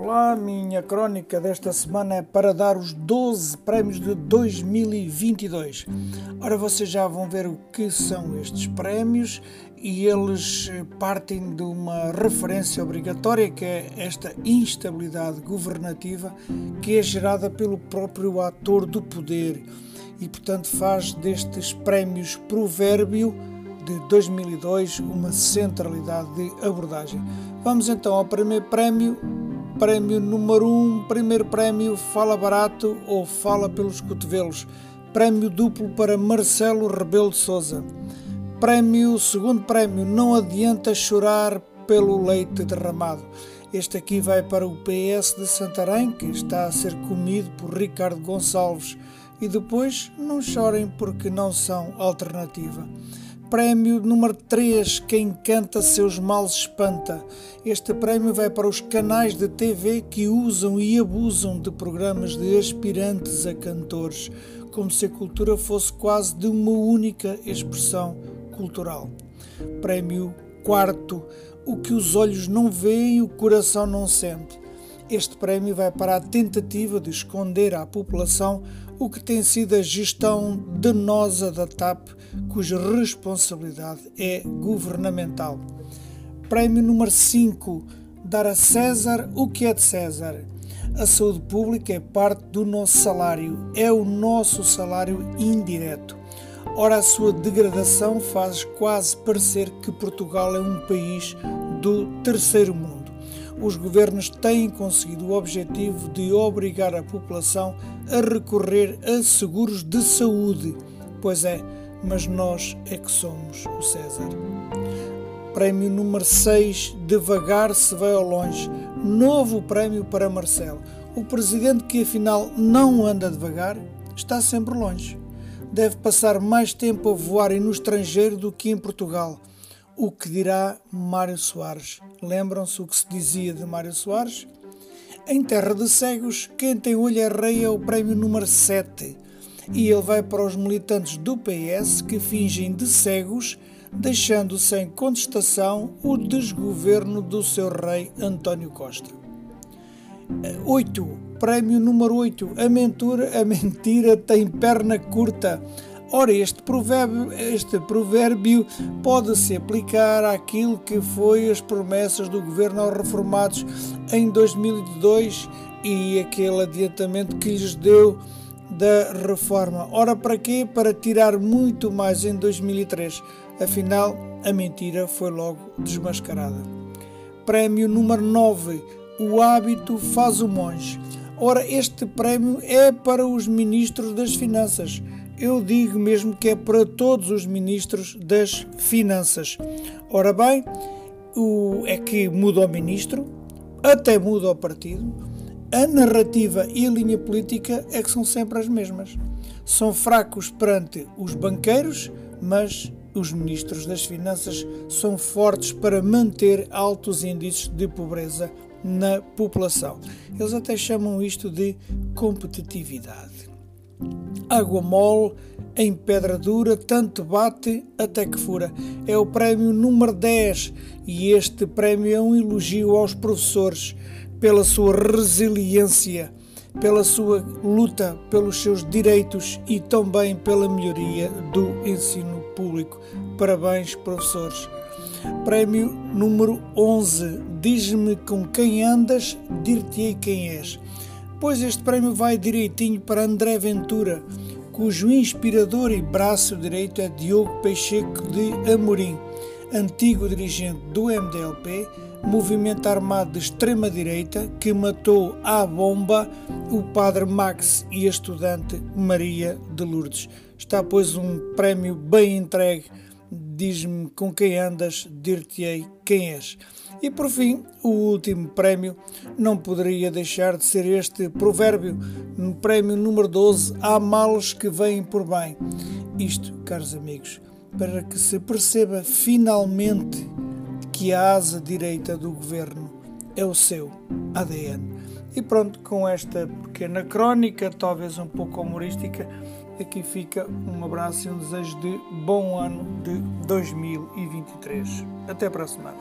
Olá, minha crónica desta semana é para dar os 12 prémios de 2022. Ora, vocês já vão ver o que são estes prémios e eles partem de uma referência obrigatória que é esta instabilidade governativa que é gerada pelo próprio ator do poder e, portanto, faz destes prémios provérbio de 2002 uma centralidade de abordagem. Vamos então ao primeiro prémio. Prémio número 1, um, primeiro prémio Fala Barato ou Fala pelos Cotovelos. Prémio duplo para Marcelo Rebelo de Souza. Prémio, segundo prémio, Não Adianta Chorar pelo Leite Derramado. Este aqui vai para o PS de Santarém, que está a ser comido por Ricardo Gonçalves. E depois, não chorem porque não são alternativa. Prémio número 3, Quem canta seus males espanta. Este prémio vai para os canais de TV que usam e abusam de programas de aspirantes a cantores, como se a cultura fosse quase de uma única expressão cultural. Prémio quarto, O que os olhos não veem, o coração não sente. Este prémio vai para a tentativa de esconder à população o que tem sido a gestão danosa da TAP, cuja responsabilidade é governamental. Prémio número 5: Dar a César o que é de César. A saúde pública é parte do nosso salário, é o nosso salário indireto. Ora, a sua degradação faz quase parecer que Portugal é um país do terceiro mundo os governos têm conseguido o objetivo de obrigar a população a recorrer a seguros de saúde. Pois é, mas nós é que somos o César. Prémio número 6, Devagar se vai ao longe. Novo prémio para Marcelo. O presidente que afinal não anda devagar está sempre longe. Deve passar mais tempo a voar no estrangeiro do que em Portugal o que dirá Mário Soares? Lembram-se o que se dizia de Mário Soares? Em Terra de Cegos, quem tem olho é rei é o prémio número 7. E ele vai para os militantes do PS que fingem de cegos, deixando sem contestação o desgoverno do seu rei António Costa. 8. Prémio número 8. A mentira, a mentira tem perna curta. Ora, este provérbio, este provérbio pode se aplicar àquilo que foi as promessas do governo aos reformados em 2002 e aquele adiantamento que lhes deu da reforma. Ora, para quê? Para tirar muito mais em 2003. Afinal, a mentira foi logo desmascarada. Prémio número 9. O hábito faz o monge. Ora, este prémio é para os ministros das Finanças eu digo mesmo que é para todos os ministros das Finanças. Ora bem, o, é que muda o ministro, até muda o partido, a narrativa e a linha política é que são sempre as mesmas. São fracos perante os banqueiros, mas os ministros das Finanças são fortes para manter altos índices de pobreza na população. Eles até chamam isto de competitividade. Água mole em pedra dura, tanto bate até que fura. É o prémio número 10 e este prémio é um elogio aos professores pela sua resiliência, pela sua luta pelos seus direitos e também pela melhoria do ensino público. Parabéns, professores. Prémio número 11. Diz-me com quem andas, dir-te-ei quem és pois este prémio vai direitinho para André Ventura, cujo inspirador e braço direito é Diogo Peixeco de Amorim, antigo dirigente do MDLP, movimento armado de extrema-direita que matou à bomba o padre Max e a estudante Maria de Lourdes. Está, pois, um prémio bem entregue diz-me com quem andas, dir-te-ei quem és. E por fim, o último prémio não poderia deixar de ser este provérbio, no prémio número 12, há males que vêm por bem. Isto, caros amigos, para que se perceba finalmente que a asa direita do governo é o seu ADN. E pronto, com esta pequena crónica, talvez um pouco humorística, aqui fica um abraço e um desejo de bom ano de 2023. Até para a semana.